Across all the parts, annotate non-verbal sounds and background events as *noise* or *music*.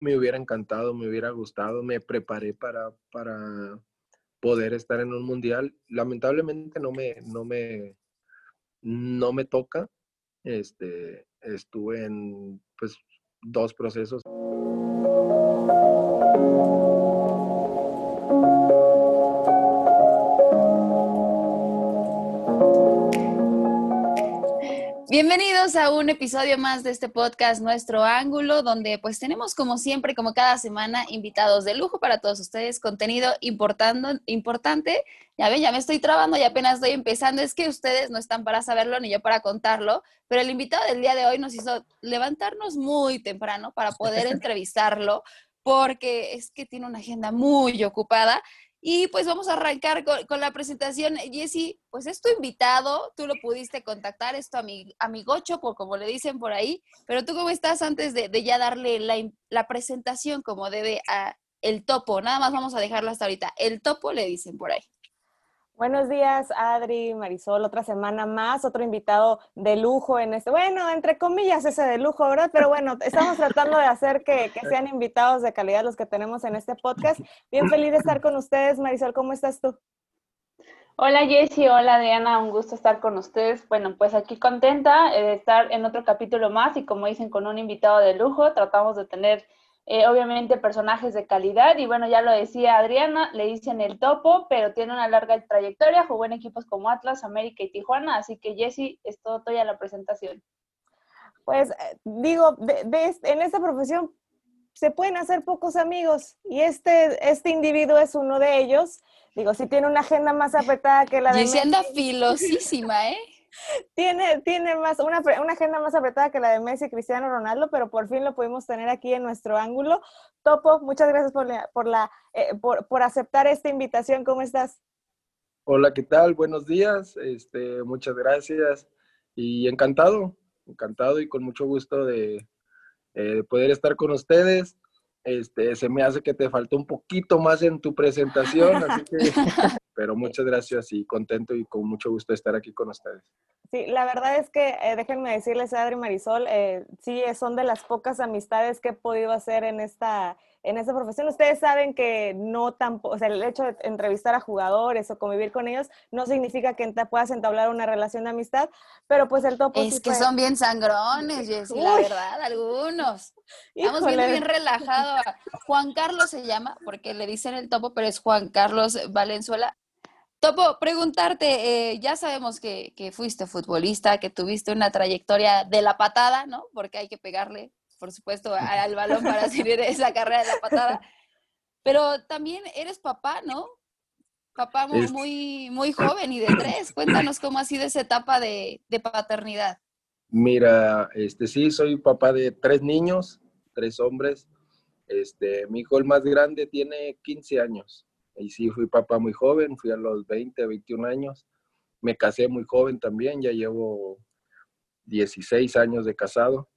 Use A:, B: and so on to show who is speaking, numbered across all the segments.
A: me hubiera encantado, me hubiera gustado, me preparé para, para poder estar en un mundial. Lamentablemente no me, no me, no me toca. Este, estuve en pues, dos procesos.
B: Bienvenidos a un episodio más de este podcast Nuestro Ángulo, donde pues tenemos como siempre, como cada semana, invitados de lujo para todos ustedes, contenido importando, importante. Ya ven, ya me estoy trabando y apenas estoy empezando. Es que ustedes no están para saberlo ni yo para contarlo, pero el invitado del día de hoy nos hizo levantarnos muy temprano para poder *laughs* entrevistarlo, porque es que tiene una agenda muy ocupada y pues vamos a arrancar con, la presentación. Jesse, pues es tu invitado, tú lo pudiste contactar, es tu amigocho, por, como le dicen por ahí, pero tú cómo estás antes de, ya darle la, presentación como debe a el topo. Nada más vamos a dejarlo hasta ahorita. El topo le dicen por ahí.
C: Buenos días, Adri, Marisol, otra semana más, otro invitado de lujo en este, bueno, entre comillas ese de lujo, ¿verdad? Pero bueno, estamos tratando de hacer que, sean invitados de calidad los que tenemos en este podcast. Bien feliz de estar con ustedes, Marisol, ¿cómo estás tú?
D: Hola Jessie, hola Diana, un gusto estar con ustedes. Bueno, pues aquí contenta de estar en otro capítulo más y como dicen, con un invitado de lujo, tratamos de tener eh, obviamente personajes de calidad y bueno, ya lo decía Adriana, le dicen el topo, pero tiene una larga trayectoria, jugó en equipos como Atlas, América y Tijuana, así que Jesse, es todo tuya la presentación.
C: Pues eh, digo, en esta profesión se pueden hacer pocos amigos y este, este individuo es uno de ellos. Digo, si tiene una agenda más apretada que la de...
B: Jesse anda filosísima, ¿eh?
C: Tiene, tiene más, una, una, agenda más apretada que la de Messi y Cristiano Ronaldo, pero por fin lo pudimos tener aquí en nuestro ángulo. Topo, muchas gracias por, por, la, eh, por, por, aceptar esta invitación. ¿Cómo estás?
A: Hola, ¿qué tal? Buenos días. Este, muchas gracias. Y encantado, encantado y con mucho gusto de, eh, de poder estar con ustedes. Este, se me hace que te faltó un poquito más en tu presentación, así que, *laughs* pero muchas gracias y contento y con mucho gusto de estar aquí con ustedes.
C: Sí, la verdad es que eh, déjenme decirles, Adri Marisol, eh, sí, son de las pocas amistades que he podido hacer en esta, en esta profesión. Ustedes saben que no tampoco, o sea, el hecho de entrevistar a jugadores o convivir con ellos no significa que puedas entablar una relación de amistad, pero pues el topo.
B: Es que son bien sangrones, Jessy, la verdad, algunos. *laughs* Estamos viendo bien relajado. Juan Carlos se llama, porque le dicen el topo, pero es Juan Carlos Valenzuela. Topo, preguntarte, eh, ya sabemos que, que, fuiste futbolista, que tuviste una trayectoria de la patada, ¿no? Porque hay que pegarle por supuesto, al balón para seguir *laughs* esa carrera de la patada. Pero también eres papá, ¿no? Papá muy, muy, joven y de tres. Cuéntanos cómo ha sido esa etapa de, de paternidad.
A: Mira, este sí, soy papá de tres niños, tres hombres. Este, mi hijo el más grande tiene 15 años. Y sí, fui papá muy joven, fui a los 20, 21 años. Me casé muy joven también, ya llevo 16 años de casado.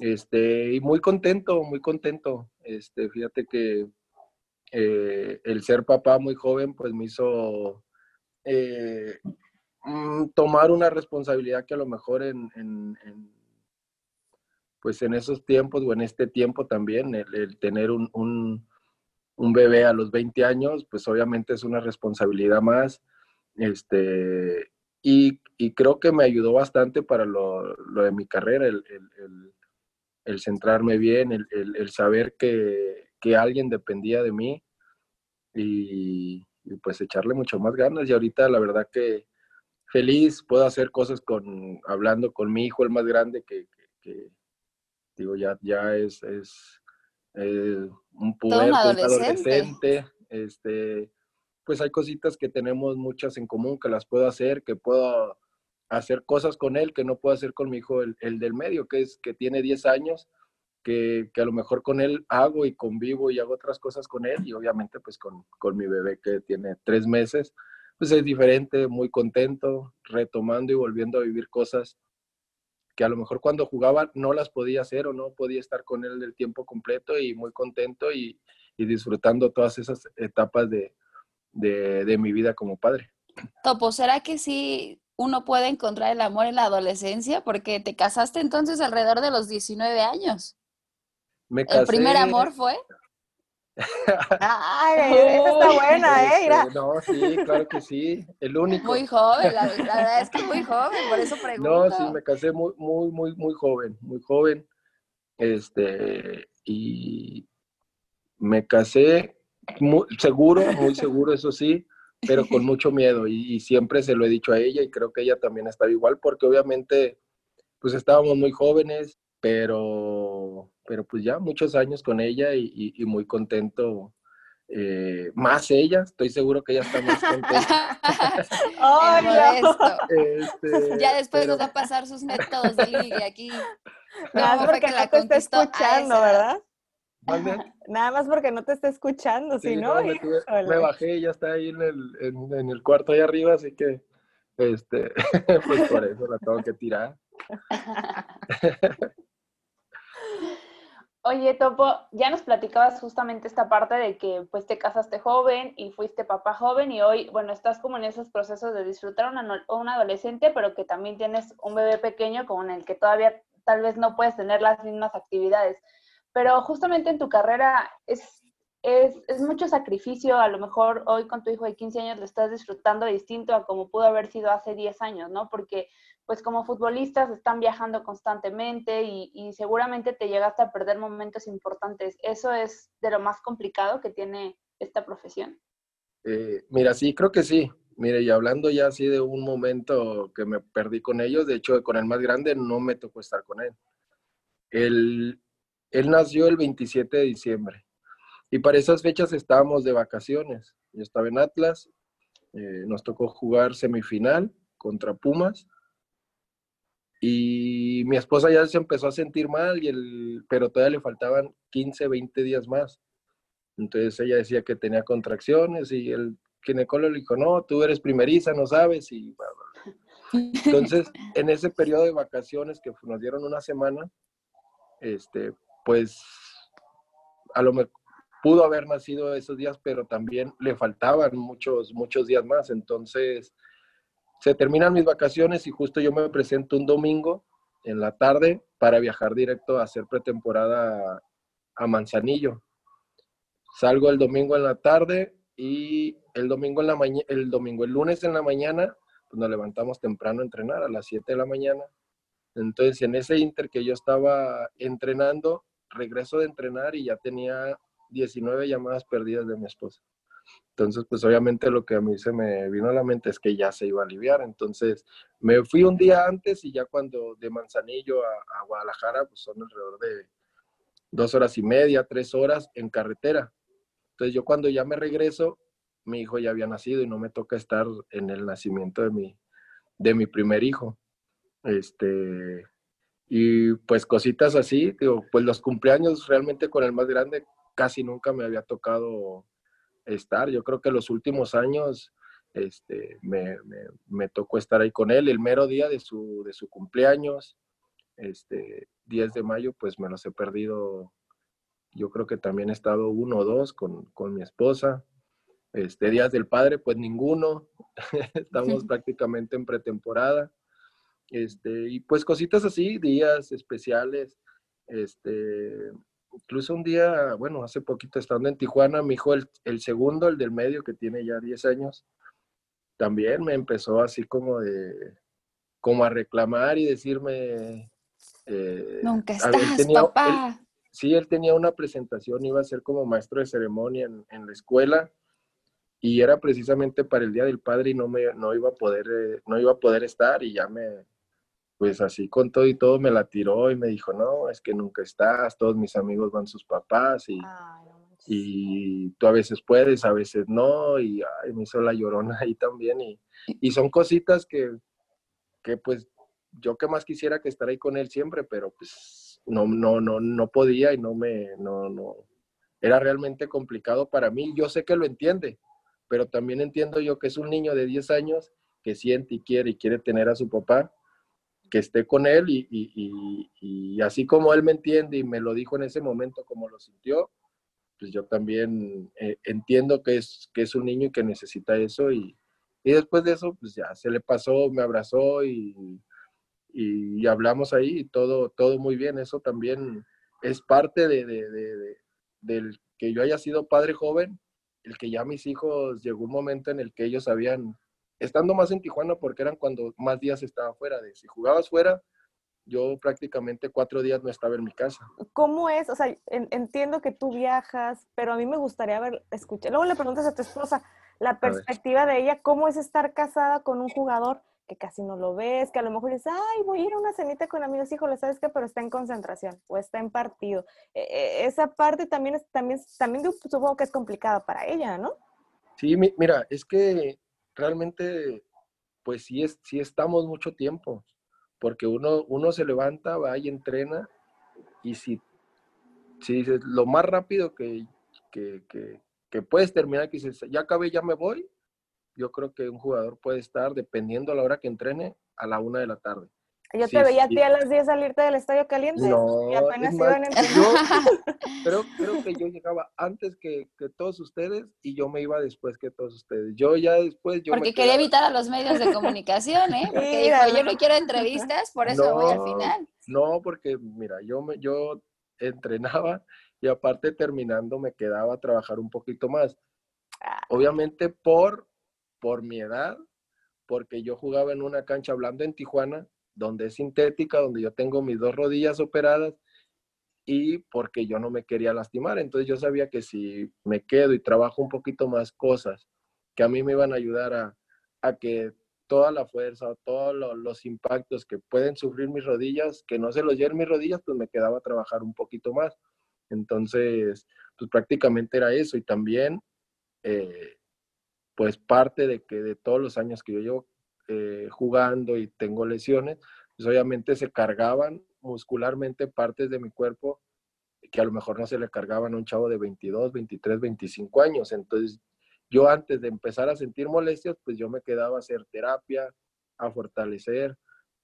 A: Este, y muy contento, muy contento. Este, fíjate que eh, el ser papá muy joven, pues me hizo eh, mm, tomar una responsabilidad que a lo mejor en, pues en esos tiempos o en este tiempo también, el, tener un, un, bebé a los 20 años, pues obviamente es una responsabilidad más. Este, y, y creo que me ayudó bastante para lo, lo de mi carrera, el, centrarme bien, el, saber que, alguien dependía de mí y, pues echarle mucho más ganas. Y ahorita la verdad que feliz, puedo hacer cosas con, hablando con mi hijo, el más grande, que, digo, ya, ya es, es un puberto, adolescente. Este, pues hay cositas que tenemos muchas en común, que las puedo hacer, que puedo hacer cosas con él que no puedo hacer con mi hijo, el, del medio, que es que tiene 10 años, que, a lo mejor con él hago y convivo y hago otras cosas con él y obviamente pues con, mi bebé que tiene tres meses, pues es diferente, muy contento, retomando y volviendo a vivir cosas que a lo mejor cuando jugaba no las podía hacer o no podía estar con él el tiempo completo y muy contento y, disfrutando todas esas etapas de, de, de mi vida como padre.
B: Topo, ¿será que sí uno puede encontrar el amor en la adolescencia? Porque te casaste entonces alrededor de los 19 años.
A: Me
B: ¿El primer amor fue? *laughs*
C: Ay, esa está buena, ¿eh? Mira.
A: Este, no, sí, claro que sí. El único.
B: Muy joven, la, la verdad es que muy *laughs* joven, por eso pregunto.
A: No, sí, me casé muy, muy, muy, muy joven, muy joven. Este, y me casé muy, seguro, muy seguro, eso sí, pero con *laughs* mucho miedo. Y, y siempre se lo he dicho a ella y creo que ella también estaba igual, porque obviamente, pues estábamos muy jóvenes, pero, pero pues ya muchos años con ella y, y- y muy contento. eh, más ella, estoy seguro que ella está más contenta. *laughs* *laughs*
C: No.
B: modesto.
A: Este,
B: Ya después
A: pero-
B: nos va a pasar sus métodos de ligue aquí.
C: Nada
B: ¿Cómo
C: más
B: fue
C: porque
B: que
C: no
B: la
C: te está escuchando? ¿verdad? *laughs* Nada más porque no te está escuchando,
A: Sí,
C: si no,
A: no, me, tuve-
C: híjole.
A: me bajé y ya está ahí en el, en, en el cuarto ahí arriba, así que este, *laughs* pues por eso la tengo que tirar. *laughs*
D: Oye, Topo, ya nos platicabas justamente esta parte de que pues te casaste joven y fuiste papá joven y hoy, bueno, estás como en esos procesos de disfrutar a una, un adolescente, pero que también tienes un bebé pequeño con el que todavía tal vez no puedes tener las mismas actividades. Pero justamente en tu carrera es, es, es mucho sacrificio, a lo mejor hoy con tu hijo de 15 años lo estás disfrutando distinto a como pudo haber sido hace 10 años, ¿no? Porque pues como futbolistas están viajando constantemente y, y seguramente te llegaste a perder momentos importantes. Eso es de lo más complicado que tiene esta profesión.
A: Eh, mira, sí, creo que sí. Mire, y hablando ya así de un momento que me perdí con ellos, de hecho, con el más grande no me tocó estar con él. Él, él nació el 27 de diciembre y para esas fechas estábamos de vacaciones. Yo estaba en Atlas, eh, nos tocó jugar semifinal contra Pumas y mi esposa ya se empezó a sentir mal, y el, pero todavía le faltaban 15, 20 días más. Entonces ella decía que tenía contracciones y el ginecólogo le dijo, no, tú eres primeriza, no sabes. Y bla, bla, bla. *laughs* Entonces, en ese periodo de vacaciones que nos dieron una semana, este, pues a lo mejor pudo haber nacido esos días, pero también le faltaban muchos, muchos días más. Entonces, se terminan mis vacaciones y justo yo me presento un domingo en la tarde para viajar directo a hacer pretemporada a, Manzanillo. Salgo el domingo en la tarde y el domingo en la mañana, el domingo, el lunes en la mañana, pues nos levantamos temprano a entrenar a las 7 de la mañana. Entonces, en ese inter que yo estaba entrenando, regreso de entrenar y ya tenía 19 llamadas perdidas de mi esposa. Entonces, pues obviamente lo que a mí se me vino a la mente es que ya se iba a aliviar. Entonces, me fui un día antes y ya cuando de Manzanillo a, Guadalajara, pues son alrededor de dos horas y media, tres horas en carretera. Entonces, yo cuando ya me regreso, mi hijo ya había nacido y no me toca estar en el nacimiento de mi, de mi primer hijo. Este, y pues cositas así, digo, pues los cumpleaños realmente con el más grande casi nunca me había tocado estar. Yo creo que los últimos años este, me, me, me, tocó estar ahí con él. El mero día de su, de su cumpleaños, este, 10 de mayo, pues me los he perdido. Yo creo que también he estado uno o dos con, con mi esposa. Este, días del padre, pues ninguno. *laughs* Estamos prácticamente en pretemporada. Este, y pues cositas así, días especiales. Este, incluso un día, bueno, hace poquito estando en Tijuana, mi hijo, el, el, segundo, el del medio, que tiene ya 10 años, también me empezó así como de, como a reclamar y decirme...
B: Eh, Nunca estás, tenía, papá.
A: Él, sí, él tenía una presentación, iba a ser como maestro de ceremonia en, en, la escuela y era precisamente para el Día del Padre y no, me, no, iba a poder, eh, no iba a poder estar y ya me, pues así con todo y todo me la tiró y me dijo, no, es que nunca estás, todos mis amigos van sus papás y, ay, y tú a veces puedes, a veces no, y ay, me hizo la llorona ahí también y, y son cositas que, que pues yo que más quisiera que estar ahí con él siempre, pero pues no, no, no, no podía y no me, no, no, era realmente complicado para mí, yo sé que lo entiende, pero también entiendo yo que es un niño de 10 años que siente y quiere y quiere tener a su papá, que esté con él y, y, y, así como él me entiende y me lo dijo en ese momento como lo sintió, pues yo también eh, entiendo que es, que es un niño y que necesita eso y, después de eso pues ya se le pasó, me abrazó y, hablamos ahí y todo, todo muy bien, eso también es parte de, de, del que yo haya sido padre joven, el que ya mis hijos llegó un momento en el que ellos habían, estando más en Tijuana, porque eran cuando más días estaba fuera, de si jugabas fuera, yo prácticamente cuatro días no estaba en mi casa.
C: ¿Cómo es? O sea, entiendo que tú viajas, pero a mí me gustaría ver, escuchar. Luego le preguntas a tu esposa la perspectiva de ella, ¿cómo es estar casada con un jugador que casi no lo ves, que a lo mejor dices, ay, voy a ir a una cenita con amigos, híjole, ¿sabes qué? Pero está en concentración o está en partido. E, e, esa parte también, es, también, también supongo que es complicada para ella, ¿no?
A: Sí, mira, es que realmente, pues sí, es, sí estamos mucho tiempo porque uno, uno se levanta, va y entrena, y si, si dices lo más rápido que, que, que, puedes terminar, que dices, ya acabé, ya me voy, yo creo que un jugador puede estar, dependiendo a la hora que entrene, a la una de la tarde.
C: Yo te veía a ti a las 10 salirte del estadio caliente
A: no,
C: y
A: apenas iban *laughs* yo, *laughs* creo, creo, que yo llegaba antes que, que, todos ustedes y yo me iba después que todos ustedes. Yo ya después... Yo
B: Porque quería evitar a los medios de comunicación, ¿eh? Porque dijo, yo no quiero entrevistas, por eso voy al final.
A: No, porque mira, yo, me, yo entrenaba y aparte terminando me quedaba a trabajar un poquito más. Ah. Obviamente por, por mi edad, porque yo jugaba en una cancha hablando en Tijuana donde es sintética, donde yo tengo mis dos rodillas operadas y porque yo no me quería lastimar. Entonces yo sabía que si me quedo y trabajo un poquito más cosas que a mí me iban a ayudar a, que toda la fuerza todos los impactos que pueden sufrir mis rodillas, que no se los lleven mis rodillas, pues me quedaba a trabajar un poquito más. Entonces, pues prácticamente era eso. Y también, eh, pues parte de que de todos los años que yo llevo eh, jugando y tengo lesiones, pues obviamente se cargaban muscularmente partes de mi cuerpo que a lo mejor no se le cargaban a un chavo de 22, 23, 25 años. Entonces, yo antes de empezar a sentir molestias, pues yo me quedaba a hacer terapia, a fortalecer,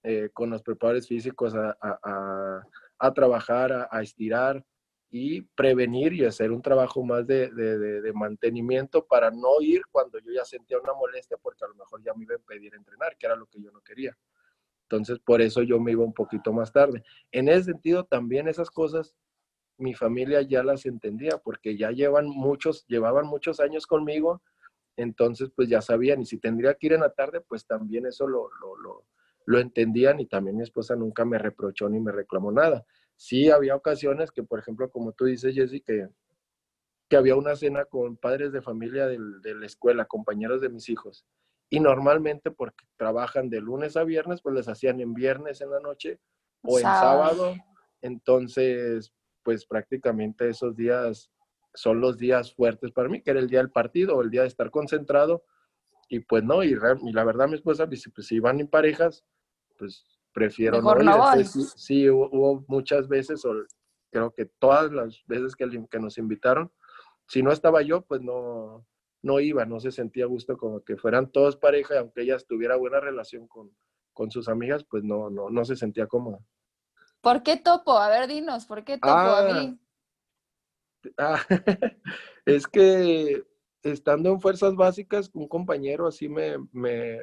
A: eh, con los preparadores físicos a, a, trabajar, a, estirar y prevenir y hacer un trabajo más de, de, mantenimiento para no ir cuando yo ya sentía una molestia porque a lo mejor ya me iba a impedir entrenar, que era lo que yo no quería. Entonces, por eso yo me iba un poquito más tarde. En ese sentido, también esas cosas mi familia ya las entendía porque ya llevan muchos, llevaban muchos años conmigo, entonces pues ya sabían y si tendría que ir en la tarde, pues también eso lo, lo, lo, lo entendían y también mi esposa nunca me reprochó ni me reclamó nada sí había ocasiones que, por ejemplo, como tú dices, Jessy, que, que había una cena con padres de familia de la escuela, compañeros de mis hijos. Y normalmente porque trabajan de lunes a viernes, pues les hacían en viernes en la noche o en sábado. Entonces, pues prácticamente esos días son los días fuertes para mí, que era el día del partido o el día de estar concentrado. Y pues no, y, la verdad mi esposa pues si van en parejas, pues prefiero no, Sí, hubo, muchas veces, o creo que todas las veces que, que nos invitaron, si no estaba yo, pues no, no iba, no se sentía gusto como que fueran todos pareja, aunque ella tuviera buena relación con, con sus amigas, pues no, no, no se sentía cómoda.
B: ¿Por qué topo? A ver, dinos, ¿por qué topo a ah. mí?
A: Ah, *laughs* es que estando en fuerzas básicas, un compañero así me, me,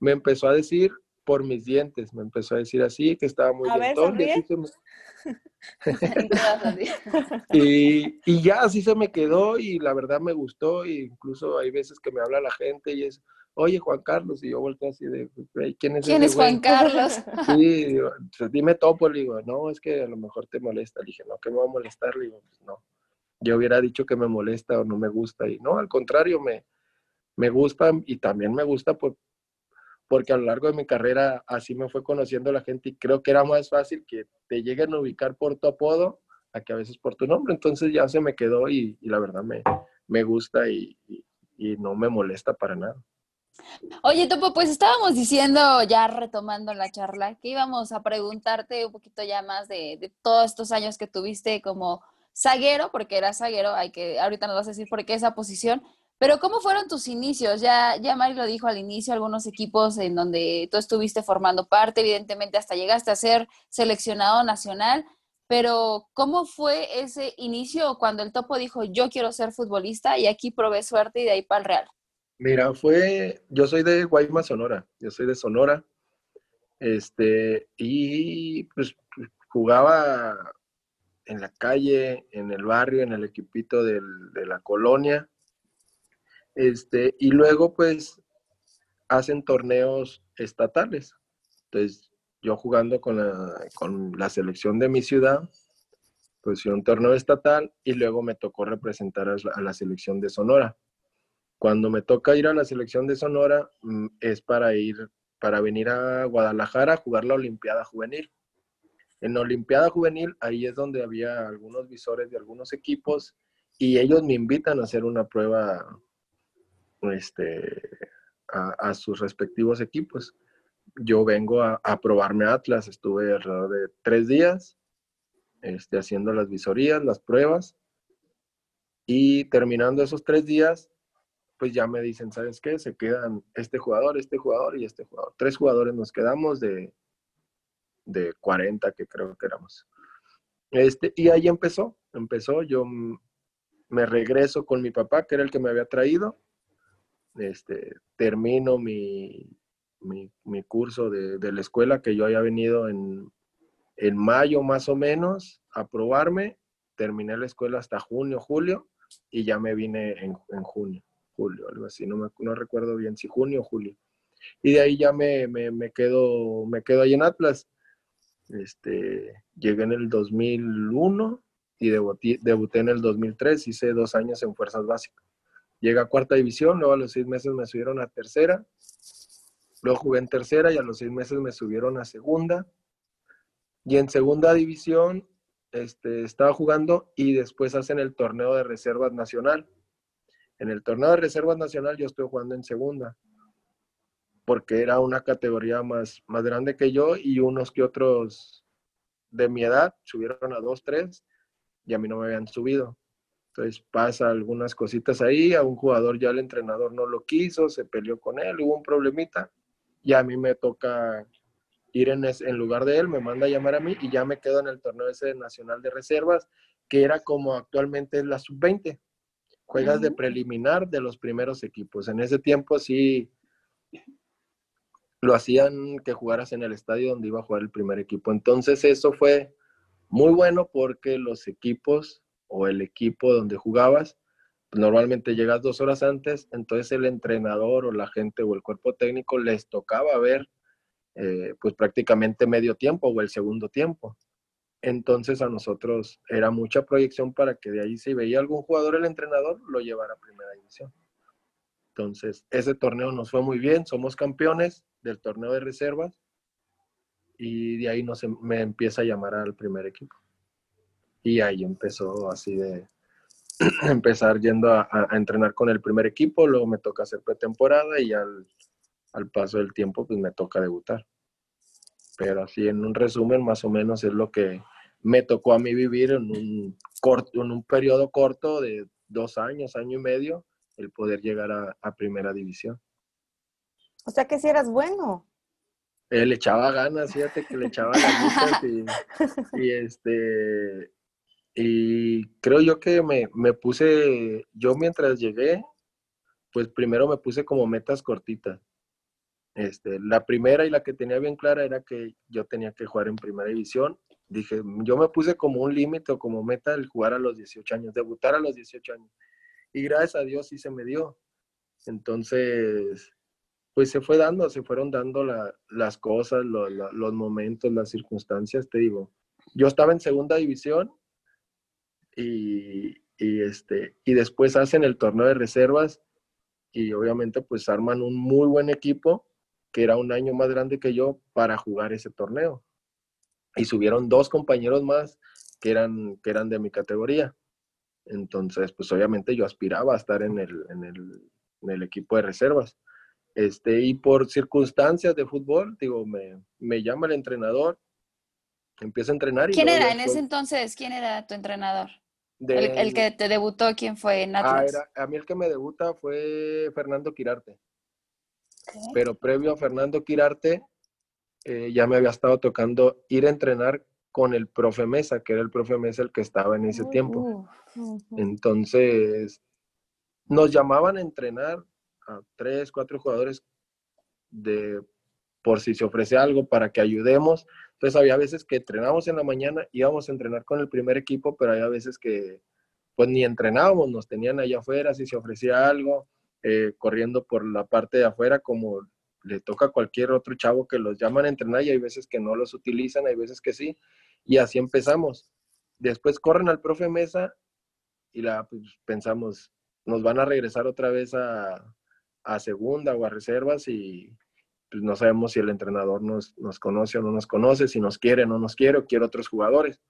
A: me empezó a decir, por mis dientes. Me empezó a decir así, que estaba muy bien. *laughs* *laughs* y, y, ya así se me quedó y la verdad me gustó. Y incluso hay veces que me habla la gente y es, oye Juan Carlos, y yo volteo así de, ¿quién es
B: ¿Quién es Juan Carlos? *laughs*
A: sí, digo, pues, dime topo, le digo, no, es que a lo mejor te molesta. Le dije, no, que me va a molestar, le digo, pues no. Yo hubiera dicho que me molesta o no me gusta y no, al contrario, me, me gusta y también me gusta por, porque a lo largo de mi carrera así me fue conociendo la gente y creo que era más fácil que te lleguen a ubicar por tu apodo a que a veces por tu nombre. Entonces ya se me quedó y, la verdad me, me gusta y, y, no me molesta para nada.
B: Oye, Topo, pues estábamos diciendo, ya retomando la charla, que íbamos a preguntarte un poquito ya más de, de todos estos años que tuviste como zaguero, porque era zaguero, hay que, ahorita nos vas a decir por qué esa posición, pero ¿cómo fueron tus inicios? Ya, ya Mari lo dijo al inicio, algunos equipos en donde tú estuviste formando parte, evidentemente hasta llegaste a ser seleccionado nacional, pero ¿cómo fue ese inicio cuando el Topo dijo yo quiero ser futbolista y aquí probé suerte y de ahí para el Real?
A: Mira, fue, yo soy de Guaymas, Sonora, yo soy de Sonora, este, y pues jugaba en la calle, en el barrio, en el equipito de la colonia. Este, y luego pues hacen torneos estatales. Entonces, yo jugando con la, con la selección de mi ciudad, pues fui un torneo estatal y luego me tocó representar a la selección de Sonora. Cuando me toca ir a la selección de Sonora mm, es para ir, para venir a Guadalajara a jugar la Olimpiada Juvenil. En la Olimpiada Juvenil, ahí es donde había algunos visores de algunos equipos y ellos me invitan a hacer una prueba este, a, sus respectivos equipos. Yo vengo a, probarme Atlas, estuve alrededor de tres días este, haciendo las visorías, las pruebas y terminando esos tres días, pues ya me dicen, ¿sabes qué? Se quedan este jugador, este jugador y este jugador. Tres jugadores nos quedamos de, de 40 que creo que éramos. Este, y ahí empezó, empezó, yo me regreso con mi papá, que era el que me había traído, este, termino mi, mi, curso de, de, la escuela, que yo había venido en, en mayo más o menos a probarme, terminé la escuela hasta junio, julio, y ya me vine en, en junio, julio, algo así, no, me, no recuerdo bien si junio o julio. Y de ahí ya me, me, quedo, me quedo ahí en Atlas. Este, llegué en el 2001 y debuté, debuté en el 2003, hice dos años en Fuerzas Básicas. Llegué a cuarta división, luego a los seis meses me subieron a tercera, luego jugué en tercera y a los seis meses me subieron a segunda. Y en segunda división este, estaba jugando y después hacen el torneo de reservas nacional. En el torneo de reservas nacional yo estoy jugando en segunda porque era una categoría más, más grande que yo y unos que otros de mi edad subieron a 2, 3 y a mí no me habían subido. Entonces pasa algunas cositas ahí, a un jugador ya el entrenador no lo quiso, se peleó con él, hubo un problemita y a mí me toca ir en, en lugar de él, me manda a llamar a mí y ya me quedo en el torneo ese nacional de reservas, que era como actualmente es la sub-20. Juegas de preliminar de los primeros equipos. En ese tiempo sí, lo hacían que jugaras en el estadio donde iba a jugar el primer equipo. Entonces eso fue muy bueno porque los equipos o el equipo donde jugabas, normalmente llegas dos horas antes, entonces el entrenador o la gente o el cuerpo técnico les tocaba ver eh, pues prácticamente medio tiempo o el segundo tiempo. Entonces a nosotros era mucha proyección para que de ahí si veía algún jugador el entrenador lo llevara a primera división. Entonces ese torneo nos fue muy bien, somos campeones, del torneo de reservas y de ahí no se, me empieza a llamar al primer equipo. Y ahí empezó así de *clears throat* empezar yendo a, entrenar con el primer equipo, luego me toca hacer pretemporada y al, al paso del tiempo pues me toca debutar. Pero así en un resumen más o menos es lo que me tocó a mí vivir en un, corto, en un periodo corto de dos años, año y medio, el poder llegar a, a primera división.
C: O sea que si eras bueno.
A: Él le echaba ganas, fíjate que le echaba ganas *laughs* y, este y creo yo que me, me, puse, yo mientras llegué, pues primero me puse como metas cortitas. Este, la primera y la que tenía bien clara era que yo tenía que jugar en primera división. Dije, yo me puse como un límite o como meta el jugar a los 18 años, debutar a los 18 años. Y gracias a Dios sí se me dio. Entonces, pues se fue dando, se fueron dando las cosas, los momentos, las circunstancias, te digo. Yo estaba en segunda división y, este, y después hacen el torneo de reservas y obviamente pues arman un muy buen equipo que era un año más grande que yo para jugar ese torneo. Y subieron dos compañeros más que eran, que eran de mi categoría. Entonces, pues obviamente yo aspiraba a estar en el, en el, en el equipo de reservas. Este, y por circunstancias de fútbol, digo, me, me llama el entrenador, empiezo a entrenar.
B: ¿Quién era en ese entonces? ¿Quién era tu entrenador? El, que te debutó, ¿quién fue en ah, Atlas?
A: a mí el que me debuta fue Fernando Quirarte. Pero previo a Fernando Quirarte, eh, ya me había estado tocando ir a entrenar con el profe Mesa, que era el profe Mesa el que estaba en ese tiempo. Entonces, nos llamaban a entrenar a tres, cuatro jugadores de por si se ofrece algo para que ayudemos. Entonces había veces que entrenábamos en la mañana, íbamos a entrenar con el primer equipo, pero había veces que pues ni entrenábamos, nos tenían allá afuera si se ofrecía algo, eh, corriendo por la parte de afuera como le toca a cualquier otro chavo que los llaman a entrenar y hay veces que no los utilizan, hay veces que sí, y así empezamos. Después corren al profe Mesa y la pues, pensamos, nos van a regresar otra vez a, a segunda o a reservas y pues no sabemos si el entrenador nos, nos, conoce o no nos conoce, si nos quiere o no nos quiere o quiere otros jugadores.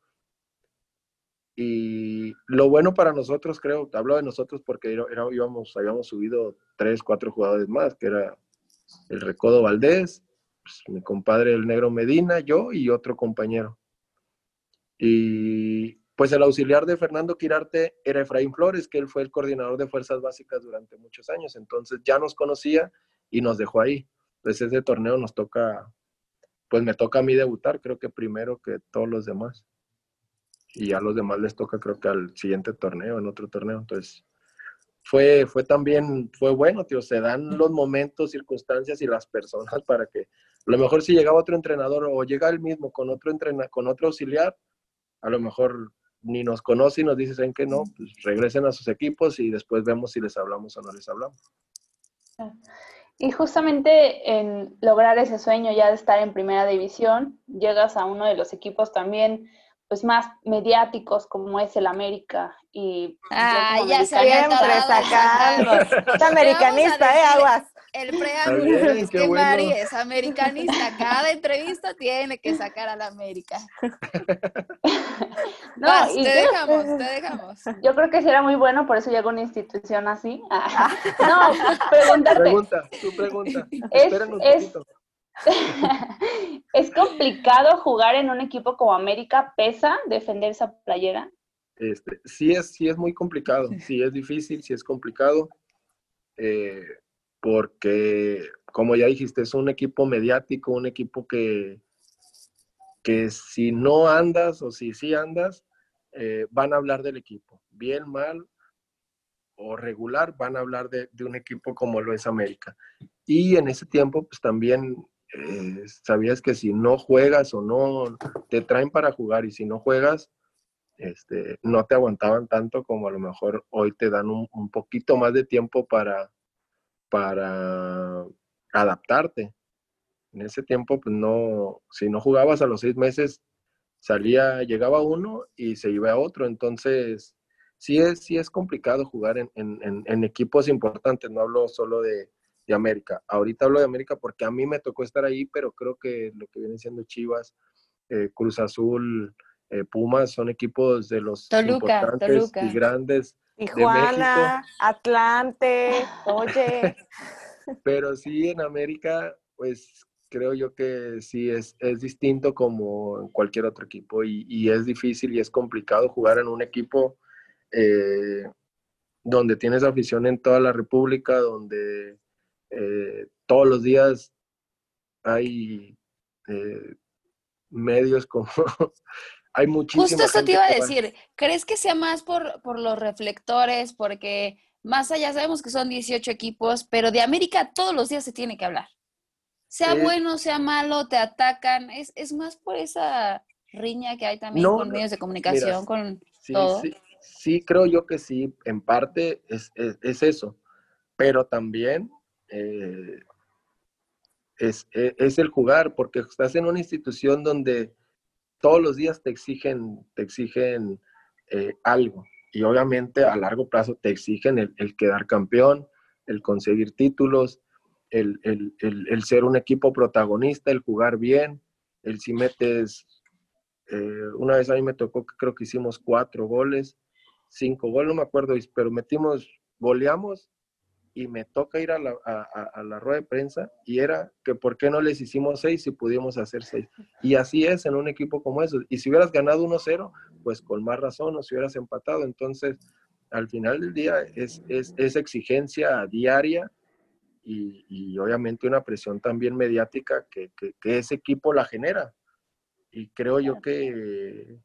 A: Y lo bueno para nosotros, creo, hablo de nosotros porque era, íbamos, habíamos subido tres, cuatro jugadores más, que era el Recodo Valdés, pues, mi compadre el Negro Medina, yo y otro compañero. Y pues el auxiliar de Fernando Quirarte era Efraín Flores, que él fue el coordinador de Fuerzas Básicas durante muchos años, entonces ya nos conocía y nos dejó ahí. Entonces ese torneo nos toca, pues me toca a mí debutar, creo que primero que todos los demás y a los demás les toca creo que al siguiente torneo, en otro torneo. Entonces, fue, fue también, fue bueno, tío, se dan los momentos, circunstancias y las personas para que, a lo mejor si llegaba otro entrenador o llega el mismo con otro, entrena, con otro auxiliar, a lo mejor ni nos conoce y nos dice, ¿saben que no? Pues regresen a sus equipos y después vemos si les hablamos o no les hablamos.
D: Y justamente en lograr ese sueño ya de estar en primera división, llegas a uno de los equipos también pues más mediáticos como es el América y
B: ah, ya se. *laughs*
C: Es americanista, eh, aguas.
B: El preámbulo es que Mari es americanista. Cada entrevista tiene que sacar a la América. *laughs* *laughs* no, te dejamos, te dejamos.
D: Yo creo que será muy bueno, por eso llegó una institución así. *laughs* no, preguntarte.
A: Pregunta, tu pregunta. Es, es, *laughs*
D: ¿Es complicado jugar en un equipo como América? ¿Pesa defender esa playera?
A: Este, sí, es, sí es muy complicado, sí es difícil, sí es complicado, eh, porque como ya dijiste, es un equipo mediático, un equipo que, que si no andas o si sí andas, eh, van a hablar del equipo, bien, mal o regular, van a hablar de, de un equipo como lo es América. Y en ese tiempo, pues también eh, sabías que si no juegas o no, te traen para jugar y si no juegas, este, no te aguantaban tanto como a lo mejor hoy te dan un, poquito más de tiempo para, para adaptarte. En ese tiempo, pues no, si no jugabas a los seis meses, salía, llegaba uno y se iba a otro. Entonces, sí es, sí es complicado jugar en, en equipos importantes. No hablo solo de, de América. Ahorita hablo de América porque a mí me tocó estar ahí, pero creo que lo que vienen siendo Chivas, eh, Cruz Azul, eh, Pumas son equipos de los importantes y grandes.
C: Tijuana, Atlante, oye. *laughs*
A: Pero sí, en América, pues creo yo que sí es, es distinto como en cualquier otro equipo y, es difícil y es complicado jugar en un equipo eh, donde tienes afición en toda la República, donde eh, todos los días hay eh, medios como... *laughs* hay muchísimas...
B: Justo eso te iba a decir, ¿crees que sea más por, por los reflectores? Porque más allá sabemos que son 18 equipos, pero de América todos los días se tiene que hablar. Sea bueno, sea malo, te atacan. Es, es, más por esa riña que hay también con medios de comunicación, con todo.
A: Sí, sí, creo yo que sí, en parte es, es eso. Pero también eh, es, e, es, el jugar, porque estás en una institución donde todos los días te exigen, te exigen eh, algo. Y obviamente a largo plazo te exigen el, quedar campeón, el conseguir títulos, el, el, ser un equipo protagonista, el jugar bien, el si metes, eh, una vez a mí me tocó que creo que hicimos cuatro goles, cinco goles, no me acuerdo, pero metimos, goleamos y me toca ir a la, a, la, rueda de prensa y era que por qué no les hicimos seis si pudimos hacer seis. Y así es en un equipo como eso. Y si hubieras ganado 1-0, pues con más razón, o si hubieras empatado. Entonces, al final del día es, es, exigencia diaria y, y, obviamente una presión también mediática que, que, que, ese equipo la genera. Y creo yo que,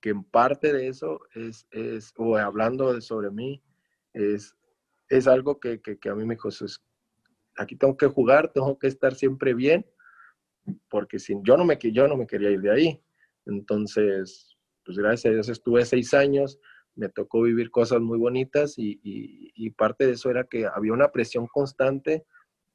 A: que en parte de eso es, es o hablando sobre mí, es es algo que, a mí me dijo, aquí tengo que jugar, tengo que estar siempre bien porque sin, yo, no me, yo no me quería ir de ahí. Entonces, pues gracias a Dios estuve seis años, me tocó vivir cosas muy bonitas y, y, parte de eso era que había una presión constante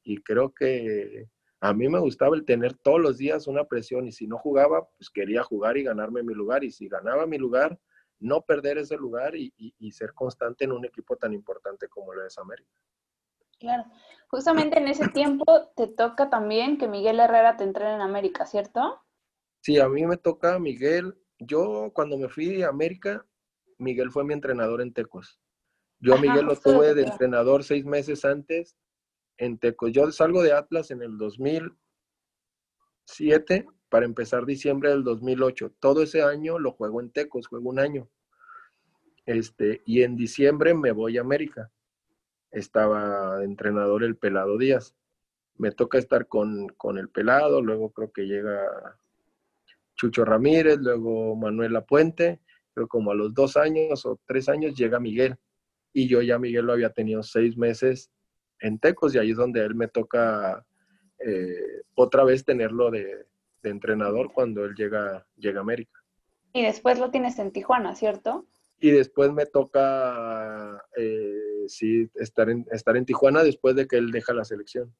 A: y creo que a mí me gustaba el tener todos los días una presión y si no jugaba, pues quería jugar y ganarme mi lugar y si ganaba mi lugar, no perder ese lugar y, y ser constante en un equipo tan importante como lo es América.
D: Claro, justamente en ese tiempo te toca también que Miguel Herrera te entrene en América, ¿cierto?
A: Sí, a mí me toca Miguel. Yo cuando me fui a América, Miguel fue mi entrenador en Tecos. Yo a Miguel lo tuve de entrenador seis meses antes en Tecos. Yo salgo de Atlas en el 2007 para empezar diciembre del 2008. Todo ese año lo juego en Tecos, juego un año. Este, y en diciembre me voy a América. Estaba de entrenador el Pelado Díaz. Me toca estar con, con el Pelado, luego creo que llega Chucho Ramírez, luego Manuela Puente como a los dos años o tres años llega Miguel. Y yo ya Miguel lo había tenido seis meses en Tecos y ahí es donde él me toca eh, otra vez tenerlo de, entrenador cuando él llega, llega a América.
D: Y después lo tienes en Tijuana, ¿cierto?
A: Y después me toca, eh, sí, estar en, estar en Tijuana después de que él deja la selección.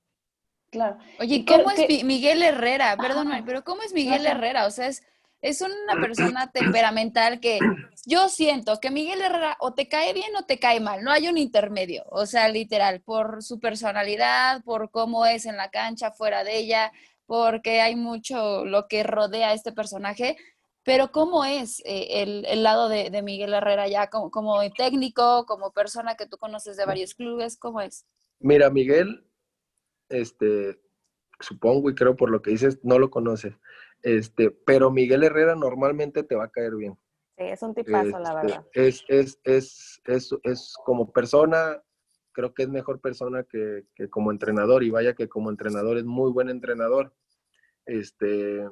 B: Claro. Oye, ¿cómo es Miguel Herrera? Perdón, pero ¿cómo es Miguel Herrera? O sea, es es una persona temperamental que yo siento que Miguel Herrera o te cae bien o te cae mal, no hay un intermedio, o sea, literal, por su personalidad, por cómo es en la cancha, fuera de ella, porque hay mucho lo que rodea a este personaje, pero ¿cómo es eh, el, lado de, Miguel Herrera ya como, como técnico, como persona que tú conoces de varios clubes? ¿Cómo es?
A: Mira, Miguel, este, supongo y creo por lo que dices, no lo conoces. Este, pero Miguel Herrera normalmente te va a caer bien.
C: Sí, es un tipazo, la
A: verdad. Es, es, es, es, como persona, creo que es mejor persona que, como entrenador, y vaya que como entrenador es muy buen entrenador. Este,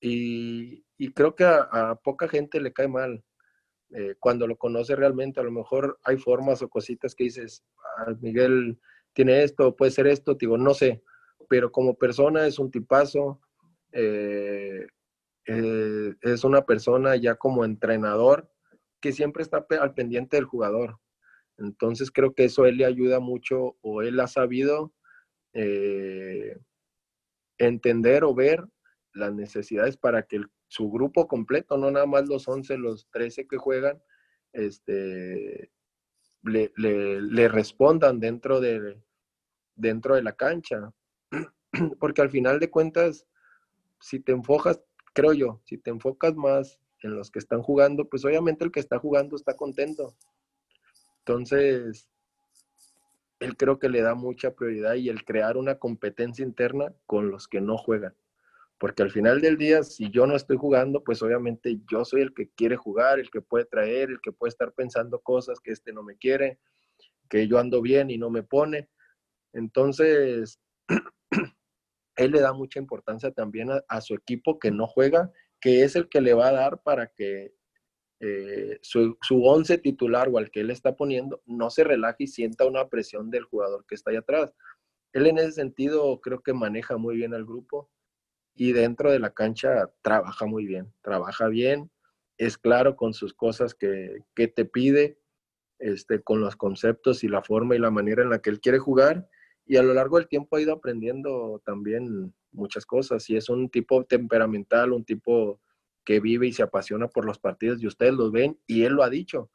A: y, creo que a, poca gente le cae mal. Eh, cuando lo conoce realmente, a lo mejor hay formas o cositas que dices, ah, Miguel tiene esto, puede ser esto, digo, no sé, pero como persona es un tipazo, eh, eh, es una persona ya como entrenador que siempre está al pendiente del jugador. Entonces creo que eso él le ayuda mucho o él ha sabido eh, entender o ver las necesidades para que su grupo completo, no nada más los 11, los 13 que juegan, este, le, respondan dentro de, dentro de la cancha. *clears throat* Porque al final de cuentas, si te enfocas, creo yo, si te enfocas más en los que están jugando, pues obviamente el que está jugando está contento. Entonces, él creo que le da mucha prioridad y el crear una competencia interna con los que no juegan. Porque al final del día, si yo no estoy jugando, pues obviamente yo soy el que quiere jugar, el que puede traer, el que puede estar pensando cosas que este no me quiere, que yo ando bien y no me pone. Entonces, *clears throat* él le da mucha importancia también a, su equipo que no juega, que es el que le va a dar para que eh, su, su, once titular o al que él está poniendo no se relaje y sienta una presión del jugador que está ahí atrás. Él en ese sentido creo que maneja muy bien al grupo y dentro de la cancha trabaja muy bien, trabaja bien, es claro con sus cosas que, que te pide, este, con los conceptos y la forma y la manera en la que él quiere jugar y a lo largo del tiempo ha ido aprendiendo también muchas cosas y es un tipo temperamental, un tipo que vive y se apasiona por los partidos y ustedes los ven y él lo ha dicho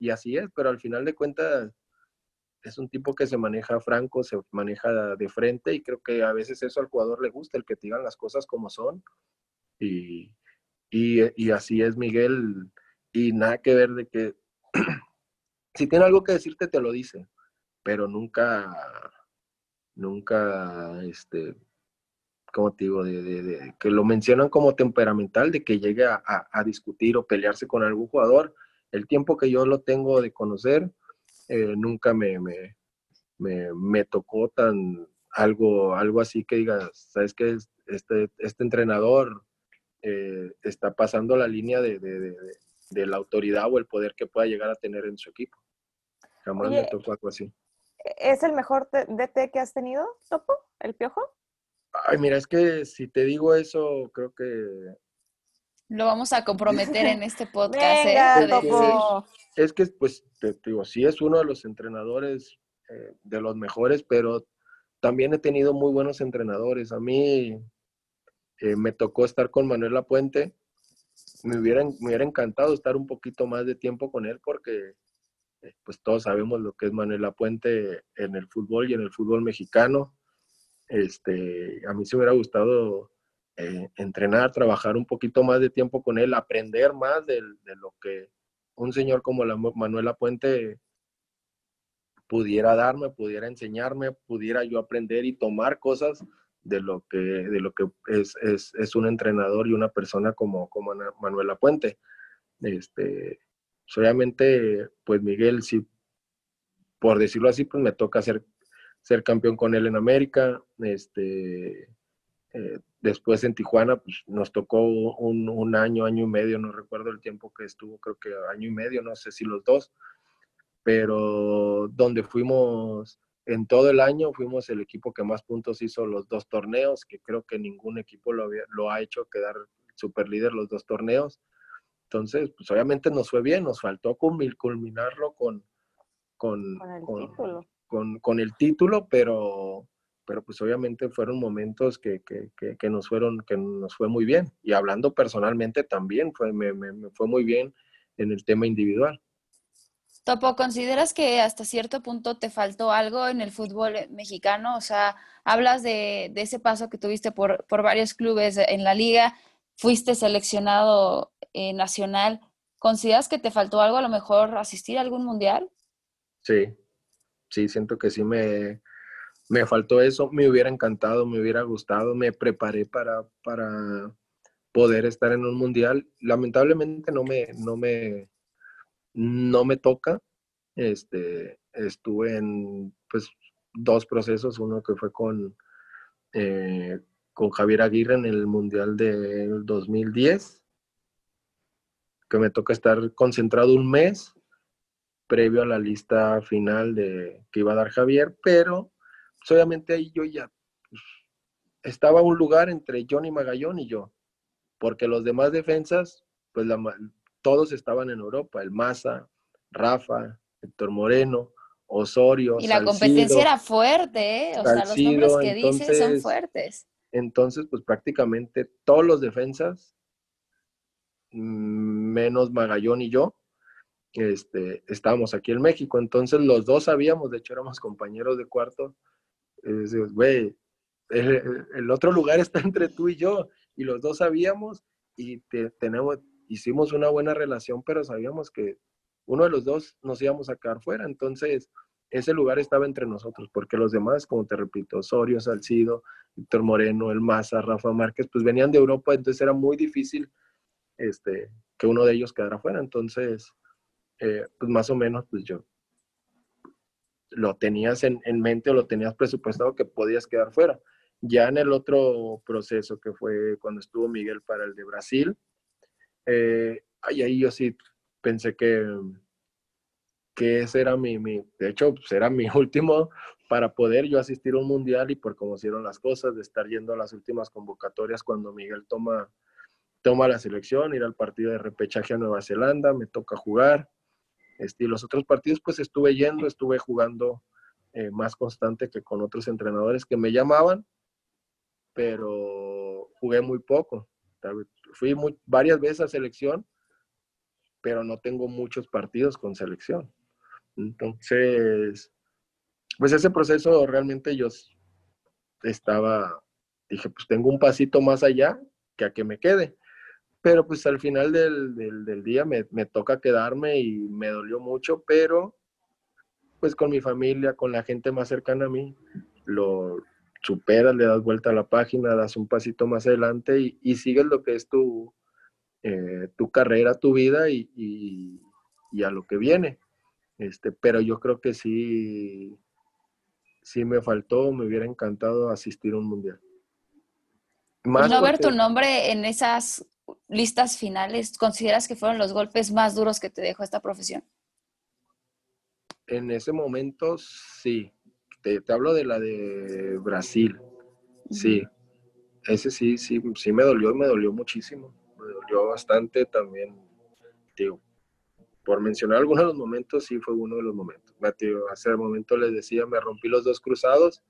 A: y así es, pero al final de cuentas es un tipo que se maneja franco, se maneja de frente y creo que a veces eso al jugador le gusta, el que te digan las cosas como son y, y así es Miguel y nada que ver de que *clears throat* si tiene algo que decirte te lo dice, pero nunca nunca, este, como te digo, de, que lo mencionan como temperamental, de que llegue a, discutir o pelearse con algún jugador. El tiempo que yo lo tengo de conocer, eh, nunca me, me, tocó tan algo, algo así que digas, sabes que este, este entrenador eh, está pasando la línea de, la autoridad o el poder que pueda llegar a tener en su equipo. Jamás me tocó algo así.
C: ¿Es el mejor DT que has tenido, Topo? ¿El Piojo?
A: Ay, mira, es que si te digo eso, creo que...
B: Lo vamos a comprometer en este podcast. ¿eh?
C: Venga, Topo.
A: Es que, pues, te, te digo, sí es uno de los entrenadores eh, de los mejores, pero también he tenido muy buenos entrenadores. A mí eh, me tocó estar con Manuel Lapuente. Me hubiera, me hubiera encantado estar un poquito más de tiempo con él porque, pues, todos sabemos lo que es Manuel Lapuente en el fútbol y en el fútbol mexicano. Este, a mí se hubiera gustado eh, entrenar, trabajar un poquito más de tiempo con él, aprender más de lo que un señor como la Manuela Puente pudiera darme, pudiera enseñarme, pudiera yo aprender y tomar cosas de lo que, de lo que es, es, es un entrenador y una persona como, como Ana- Manuela Puente. Este, obviamente, pues Miguel, sí, por decirlo así, pues me toca ser, ser campeón con él en América. Este, eh, después en Tijuana, pues nos tocó un, año, año y medio, no recuerdo el tiempo que estuvo, creo que año y medio, no sé si los dos, pero donde fuimos en todo el año, fuimos el equipo que más puntos hizo los dos torneos, que creo que ningún equipo lo, ha hecho quedar super líder los dos torneos. Entonces, pues obviamente nos fue bien, nos faltó culmi- culminarlo con, con,
C: Con el
A: con-
C: título.
A: con, con el título, pero, pero pues obviamente fueron momentos que, que, que, que nos fueron, que nos fue muy bien. Y hablando personalmente también, fue, me, me- me fue muy bien en el tema individual.
B: Topo, ¿consideras que hasta cierto punto te faltó algo en el fútbol mexicano? O sea, hablas de, de ese paso que tuviste por, por varios clubes en la liga, fuiste seleccionado eh, nacional. ¿Consideras que te faltó algo, a lo mejor asistir a algún mundial?
A: Sí, sí, siento que sí me, me faltó eso, me hubiera encantado, me hubiera gustado, me preparé para, para poder estar en un mundial. Lamentablemente no me, no me, no me toca. Este, estuve en pues dos procesos, uno que fue con, eh, con Javier Aguirre en el Mundial del 2010, que me toca estar concentrado un mes previo a la lista final de que iba a dar Javier, pero pues, obviamente ahí yo ya pues, estaba un lugar entre Johnny Magallón y yo, porque los demás defensas, pues la, todos estaban en Europa, el Maza, Rafa, Héctor Moreno, Osorio,
B: Y la
A: Salcido.
B: competencia era fuerte, ¿eh? O sea, los nombres que dices son
A: entonces,
B: fuertes.
A: Entonces, pues prácticamente todos los defensas, mm, menos Magallón y yo, este, estábamos aquí en México. Entonces los dos sabíamos, de hecho éramos compañeros de cuarto. güey, el, otro lugar está entre tú y yo. Y los dos sabíamos y te- tenemos, hicimos una buena relación, pero sabíamos que uno de los dos nos íbamos a quedar fuera. Entonces, ese lugar estaba entre nosotros, porque los demás, como te repito, Osorio, Salcido, Víctor Moreno, El Maza, Rafa Márquez, pues venían de Europa, entonces era muy difícil este, que uno de ellos quedara fuera. Entonces, eh, pues más o menos, pues yo lo tenías en, en mente o lo tenías presupuestado que podías quedar fuera. Ya en el otro proceso que fue cuando estuvo Miguel para el de Brasil, eh, ahí yo sí pensé que, que ese era mi, mi, de hecho, pues era mi *laughs* último para poder yo asistir a un mundial y por cómo hicieron las cosas, de estar yendo a las últimas convocatorias cuando Miguel toma, toma la selección, ir al partido de repechaje a Nueva Zelanda, me toca jugar. Este, y los otros partidos, pues estuve yendo, estuve jugando eh, más constante que con otros entrenadores que me llamaban, pero jugué muy poco. Fui muy, varias veces a selección, pero no tengo muchos partidos con selección. Entonces, pues ese proceso realmente yo estaba, dije, pues tengo un pasito más allá que a que me quede. Pero pues al final del, del- día me, me toca quedarme y me dolió mucho, pero pues con mi familia, con la gente más cercana a mí, lo superas, le das vuelta a la página, das un pasito más adelante y, sigues lo que es tu, eh, tu carrera, tu vida y- y a lo que viene. Este, pero yo creo que sí, sí me faltó, me hubiera encantado asistir a un mundial. Más
B: no ver tu nombre en esas listas finales, ¿consideras que fueron los golpes más duros que te dejó esta profesión?
A: En ese momento, sí. Te, te hablo de la de Brasil. Sí. ese sí, sí, sí me dolió y me dolió muchísimo. Me dolió bastante también, digo, por mencionar algunos de los momentos, sí fue uno de los momentos. hace un momento les decía, me rompí los dos cruzados,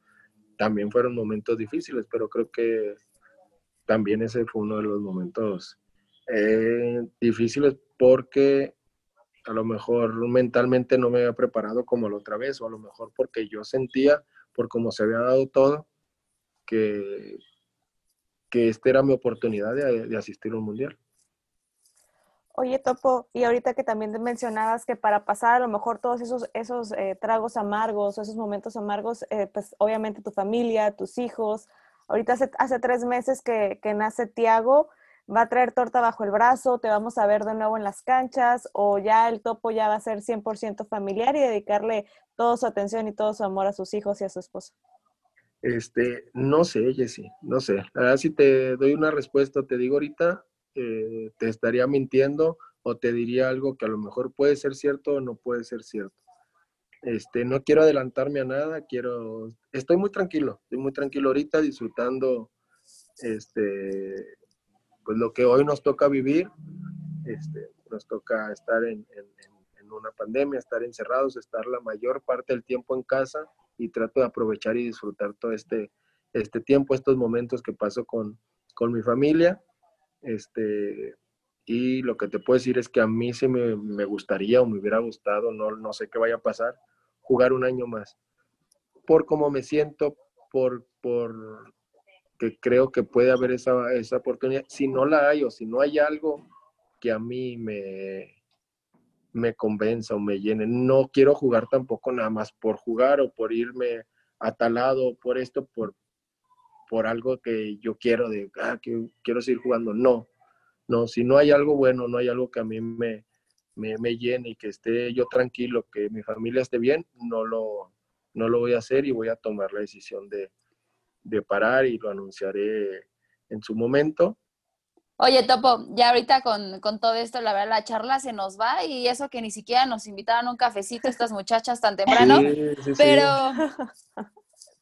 A: también fueron momentos difíciles, pero creo que también ese fue uno de los momentos eh, difíciles porque a lo mejor mentalmente no me había preparado como la otra vez, o a lo mejor porque yo sentía, por cómo se había dado todo, que, que esta era mi oportunidad de, asistir a un mundial.
C: Oye, Topo, y ahorita que también mencionabas que para pasar a lo mejor todos esos, esos eh, tragos amargos, esos momentos amargos, eh, pues obviamente tu familia, tus hijos, ahorita hace, tres meses que, que nace Tiago, va a traer torta bajo el brazo, te vamos a ver de nuevo en las canchas o ya el topo ya va a ser 100% familiar y dedicarle toda su atención y todo su amor a sus hijos y a su esposa?
A: Este, no sé, Jessy, no sé. Ahora si te doy una respuesta, te digo ahorita, eh, te estaría mintiendo o te diría algo que a lo mejor puede ser cierto o no puede ser cierto. Este, no quiero adelantarme a nada, quiero, estoy muy tranquilo, estoy muy tranquilo ahorita disfrutando este, pues lo que hoy nos toca vivir, este, nos toca estar en, una pandemia, estar encerrados, estar la mayor parte del tiempo en casa y trato de aprovechar y disfrutar todo este, este tiempo, estos momentos que paso con, con mi familia. Este, y lo que te puedo decir es que a mí sí me, me, gustaría o me hubiera gustado, no, no sé qué vaya a pasar, jugar un año más. Por cómo me siento, por, por que creo que puede haber esa, esa oportunidad. Si no la hay o si no hay algo que a mí me, me convenza o me llene, no quiero jugar tampoco nada más por jugar o por irme atalado por esto, por, por algo que yo quiero, de ah, que quiero seguir jugando. No, no, si no hay algo bueno, no hay algo que a mí me, me, me llene y que esté yo tranquilo, que mi familia esté bien, no lo, no lo voy a hacer y voy a tomar la decisión de, de parar y lo anunciaré en su momento.
B: Oye, Topo, ya ahorita con, todo esto, la verdad, la charla se nos va y eso que ni siquiera nos invitaban a un cafecito estas muchachas tan temprano, pero,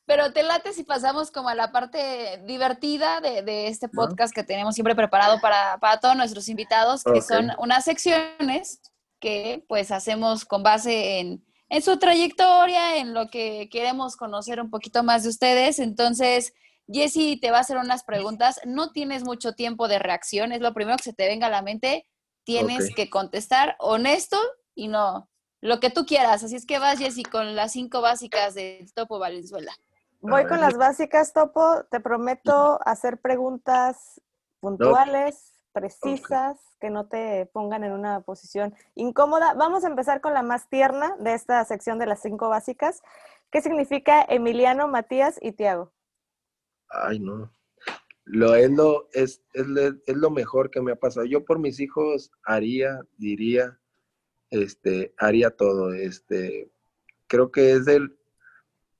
B: pero te late si pasamos como a la parte divertida de, este podcast que tenemos siempre preparado para, todos nuestros invitados, que son unas secciones que pues hacemos con base en, en su trayectoria, en lo que queremos conocer un poquito más de ustedes. Entonces, Jessy te va a hacer unas preguntas. No tienes mucho tiempo de reacción, es lo primero que se te venga a la mente. Tienes que contestar honesto y no lo que tú quieras. Así es que vas, Jessy, con las cinco básicas de Topo Valenzuela.
C: Voy con las básicas, Topo. Te prometo hacer preguntas puntuales precisas, que no te pongan en una posición incómoda. Vamos a empezar con la más tierna de esta sección de las cinco básicas. ¿Qué significa Emiliano, Matías y Tiago?
A: Ay, no. Lo es lo, es, es, lo mejor que me ha pasado. Yo por mis hijos haría, diría, este, haría todo. Este, creo que es del,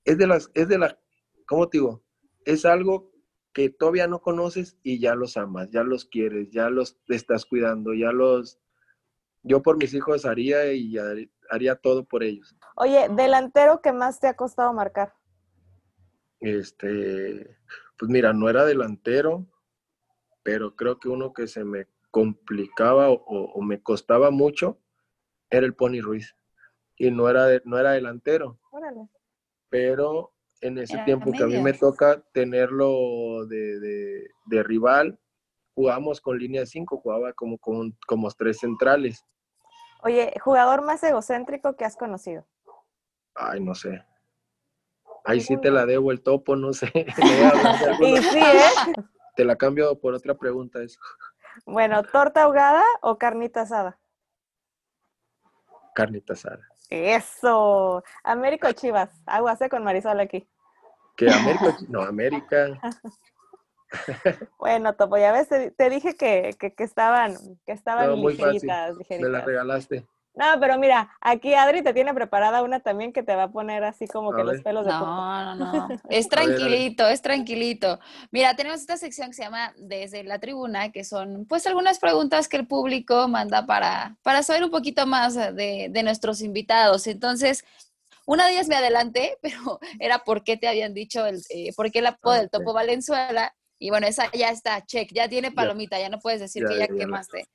A: es de las, es de la, ¿cómo te digo? Es algo que todavía no conoces y ya los amas, ya los quieres, ya los estás cuidando, ya los... Yo por mis hijos haría y haría todo por ellos.
C: Oye, delantero que más te ha costado marcar.
A: Este, pues mira, no era delantero, pero creo que uno que se me complicaba o, me costaba mucho era el Pony Ruiz. Y no era, no era delantero. Órale. Pero en ese tiempo que a mí me toca tenerlo de, rival, jugamos con línea de cinco, jugaba como, con, como tres centrales.
C: Oye, ¿jugador más egocéntrico que has conocido?
A: Ay, no sé. Ahí sí te la debo el topo, no sé. *laughs* *laughs*
C: y sí, ¿eh?
A: Te la cambio por otra pregunta eso.
C: Bueno, ¿torta ahogada o carnita asada?
A: Carnita asada.
C: Eso. América o Chivas. Aguas con Marisol aquí.
A: Que América, no, América. *laughs*
C: bueno, Topo, ya ves, te, dije que, estaban, que estaban ligeritas,
A: Me la regalaste.
C: No, pero mira, aquí Adri te tiene preparada una también que te va a poner así como que los pelos de
B: No, no, no. *laughs* Es tranquilito, es tranquilito. Mira, tenemos esta sección que se llama Desde la Tribuna, que son pues algunas preguntas que el público manda para, para saber un poquito más de, nuestros invitados. Entonces, una de me adelanté, *laughs* pero era por qué te habían dicho, el, eh, por qué el apodo ah, del Topo Valenzuela. Y bueno, esa ya está, check, ya tiene palomita, ya no puedes decir que ya, quemaste.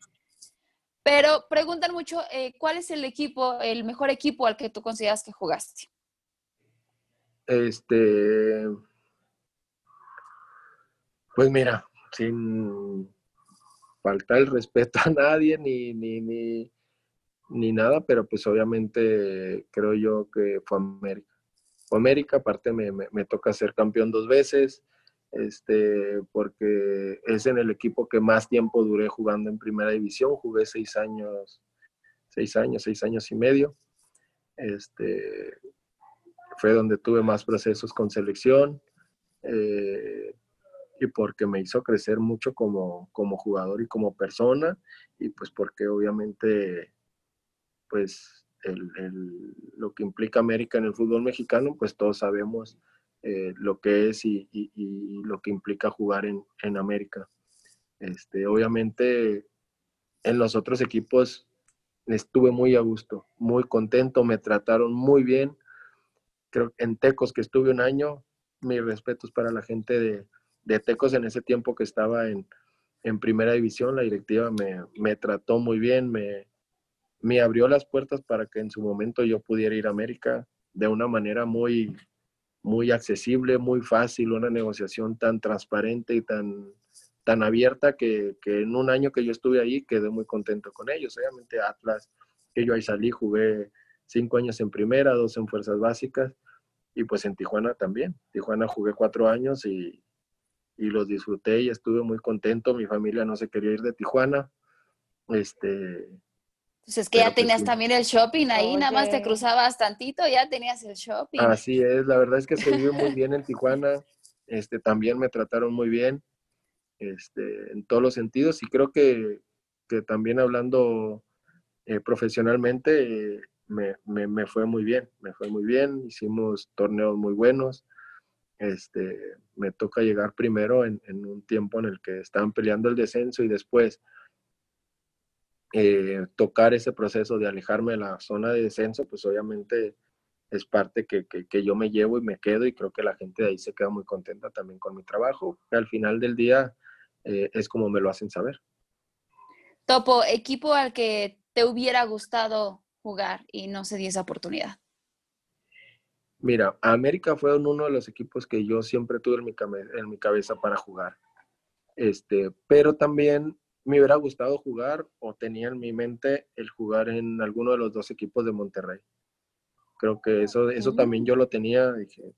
B: Pero preguntan mucho, eh, ¿cuál es el equipo, el mejor equipo al que tú consideras que jugaste?
A: Este, pues mira, sin faltar el respeto a nadie ni, ni, ni, ni nada, pero pues obviamente creo yo que fue América. Fue América, aparte me, me, me toca ser campeón dos veces, este, porque es en el equipo que más tiempo duré jugando en primera división, jugué seis años, seis años, seis años y medio. Este, fue donde tuve más procesos con selección eh, y porque me hizo crecer mucho como, como jugador y como persona y pues porque obviamente pues el, lo que implica América en el fútbol mexicano, pues todos sabemos eh, lo que es y, lo que implica jugar en, en, América. Este, obviamente en los otros equipos estuve muy a gusto, muy contento, me trataron muy bien. Creo en Tecos que estuve un año, mis respetos para la gente de, de Tecos en ese tiempo que estaba en, en primera división, la directiva me, me trató muy bien, me, me abrió las puertas para que en su momento yo pudiera ir a América de una manera muy, muy accesible, muy fácil, una negociación tan transparente y tan, tan abierta que, que, en un año que yo estuve ahí quedé muy contento con ellos. Obviamente Atlas, que yo ahí salí, jugué cinco años en primera, dos en fuerzas básicas y pues en Tijuana también. Tijuana jugué cuatro años y, y los disfruté y estuve muy contento. Mi familia no se quería ir de Tijuana. Este,
B: pues es que ya pues tenías también el shopping ahí, nada más te cruzabas tantito, ya tenías el shopping.
A: Así es, la verdad es que se vive muy bien en Tijuana, este, también me trataron muy bien, este, en todos los sentidos, y creo que, que también hablando eh, profesionalmente, me, me, me, fue muy bien, me fue muy bien, hicimos torneos muy buenos, este, me toca llegar primero en, en un tiempo en el que estaban peleando el descenso y después eh, tocar ese proceso de alejarme de la zona de descenso, pues obviamente es parte que, que, yo me llevo y me quedo y creo que la gente de ahí se queda muy contenta también con mi trabajo. Que al final del día eh, es como me lo hacen saber.
B: Topo, equipo al que te hubiera gustado jugar y no se dio esa oportunidad.
A: Mira, América fue uno de los equipos que yo siempre tuve en mi, en mi cabeza para jugar. Este, pero también me hubiera gustado jugar o tenía en mi mente el jugar en alguno de los dos equipos de Monterrey. Creo que eso, eso también yo lo tenía, dije,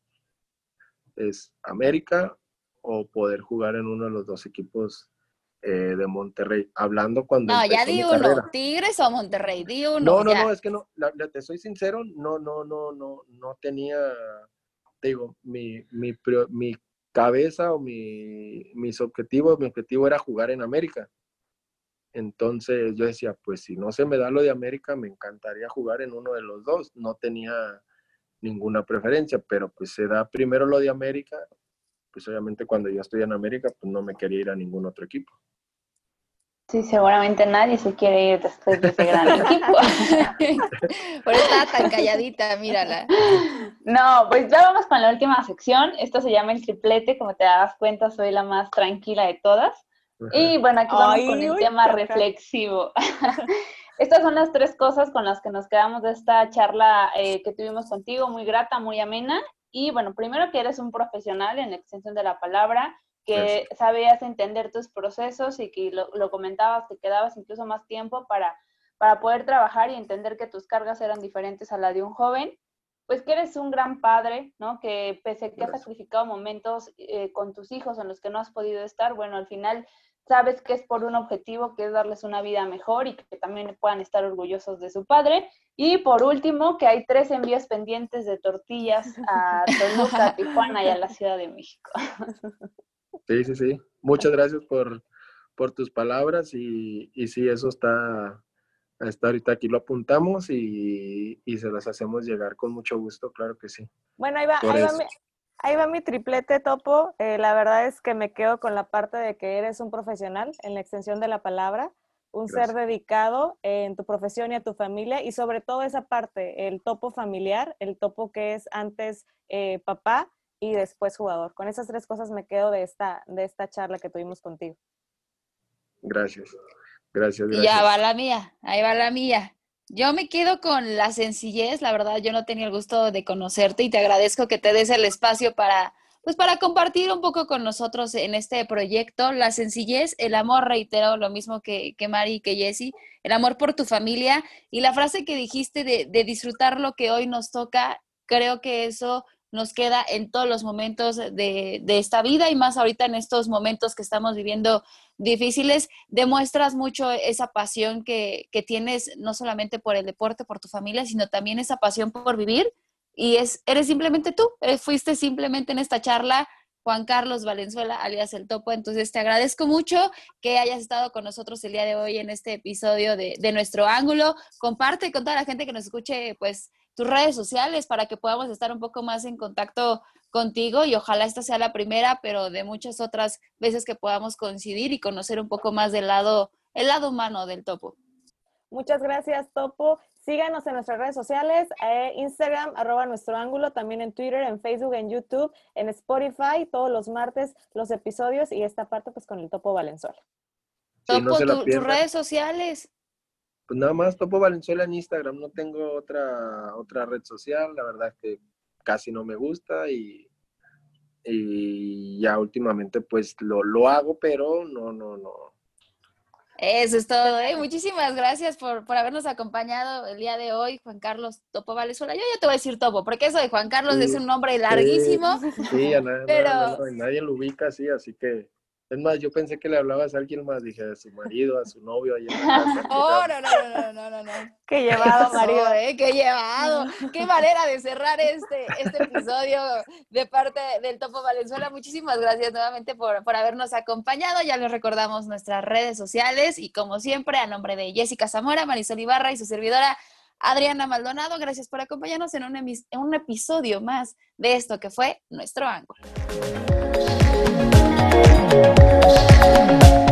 A: es América o poder jugar en uno de los dos equipos eh, de Monterrey. Hablando cuando...
B: No, ya di uno, Tigres o Monterrey, di uno.
A: No, no, no, es que no, te soy sincero, no, no, no, no, no tenía, te digo, mi, mi, mi cabeza o mi, mis objetivos, mi objetivo era jugar en América. Entonces yo decía, pues si no se me da lo de América, me encantaría jugar en uno de los dos. No tenía ninguna preferencia, pero pues se da primero lo de América. Pues obviamente cuando yo estoy en América, pues no me quería ir a ningún otro equipo.
D: Sí, seguramente nadie se quiere ir después de ese gran equipo. *laughs*
B: Por eso estaba tan calladita, mírala.
D: No, pues ya vamos con la última sección. Esto se llama el triplete. Como te das cuenta, soy la más tranquila de todas. Y bueno, aquí vamos con el tema reflexivo. *laughs* *laughs* Estas son las tres cosas con las que nos quedamos de esta charla eh, que tuvimos contigo, muy grata, muy amena. Y bueno, primero que eres un profesional en la extensión de la palabra, que sabías entender tus procesos y que lo, lo, comentabas, que quedabas incluso más tiempo para, para poder trabajar y entender que tus cargas eran diferentes a la de un joven pues que eres un gran padre, ¿no? Que pese a que has sacrificado momentos eh, con tus hijos en los que no has podido estar, bueno, al final sabes que es por un objetivo, que es darles una vida mejor y que también puedan estar orgullosos de su padre. Y por último, que hay tres envíos pendientes de tortillas a *laughs* Toluca, a Tijuana y a la Ciudad de México.
A: Sí, sí, sí. Muchas gracias por, por tus palabras y, y sí, eso está, hasta ahorita aquí lo apuntamos y, y, se las hacemos llegar con mucho gusto, claro que sí.
C: Bueno, ahí va, ahí va, mi, ahí va, mi, triplete topo. Eh, la verdad es que me quedo con la parte de que eres un profesional en la extensión de la palabra, un ser dedicado en tu profesión y a tu familia y sobre todo esa parte, el topo familiar, el topo que es antes eh, papá y después jugador. Con esas tres cosas me quedo de esta, de esta charla que tuvimos contigo.
A: Gracias. Gracias,
B: gracias. Ya va la mía, ahí va la mía. Yo me quedo con la sencillez, la verdad, yo no tenía el gusto de conocerte y te agradezco que te des el espacio para, pues para compartir un poco con nosotros en este proyecto. La sencillez, el amor, reitero, lo mismo que, que Mari y que Jessie, el amor por tu familia y la frase que dijiste de, de disfrutar lo que hoy nos toca, creo que eso nos queda en todos los momentos de, esta vida y más ahorita en estos momentos que estamos viviendo difíciles, demuestras mucho esa pasión que, tienes no solamente por el deporte, por tu familia, sino también esa pasión por vivir y es, eres simplemente tú, eh, fuiste simplemente en esta charla Juan Carlos Valenzuela, alias El Topo. Entonces, te agradezco mucho que hayas estado con nosotros el día de hoy en este episodio de, de nuestro ángulo. Comparte con toda la gente que nos escuche, pues, tus redes sociales para que podamos estar un poco más en contacto contigo y ojalá esta sea la primera, pero de muchas otras veces que podamos coincidir y conocer un poco más del lado, el lado humano del topo.
C: Muchas gracias, Topo. Síganos en nuestras redes sociales, eh, Instagram, arroba nuestro ángulo, también en Twitter, en Facebook, en YouTube, en Spotify, todos los martes los episodios y esta parte pues con el Topo Valenzuela.
B: Topo, tus redes sociales.
A: Pues nada más Topo Valenzuela en Instagram, no tengo otra, otra red social, la verdad es que casi no me gusta y, y ya últimamente pues lo, lo hago, pero no, no, no.
B: Eso es todo. ¿eh? Muchísimas gracias por, por, habernos acompañado el día de hoy, Juan Carlos Topo Valenzuela. Yo ya te voy a decir Topo, porque eso de Juan Carlos es un nombre larguísimo.
A: Sí, a nadie, pero... nadie lo ubica así, así que es más, yo pensé que le hablabas a alguien más, dije a su marido, a su novio. Ahí
B: oh, *laughs* no, no, no, no, no, no.
C: Qué llevado, marido.
B: ¿eh? Qué llevado. Qué manera de cerrar este, este episodio de parte del Topo Valenzuela. Muchísimas gracias nuevamente por, por habernos acompañado. Ya les recordamos nuestras redes sociales y como siempre, a nombre de Jessica Zamora, Marisol Ibarra y su servidora Adriana Maldonado, gracias por acompañarnos en un, en un episodio más de esto que fue Nuestro Ángulo. Thank you.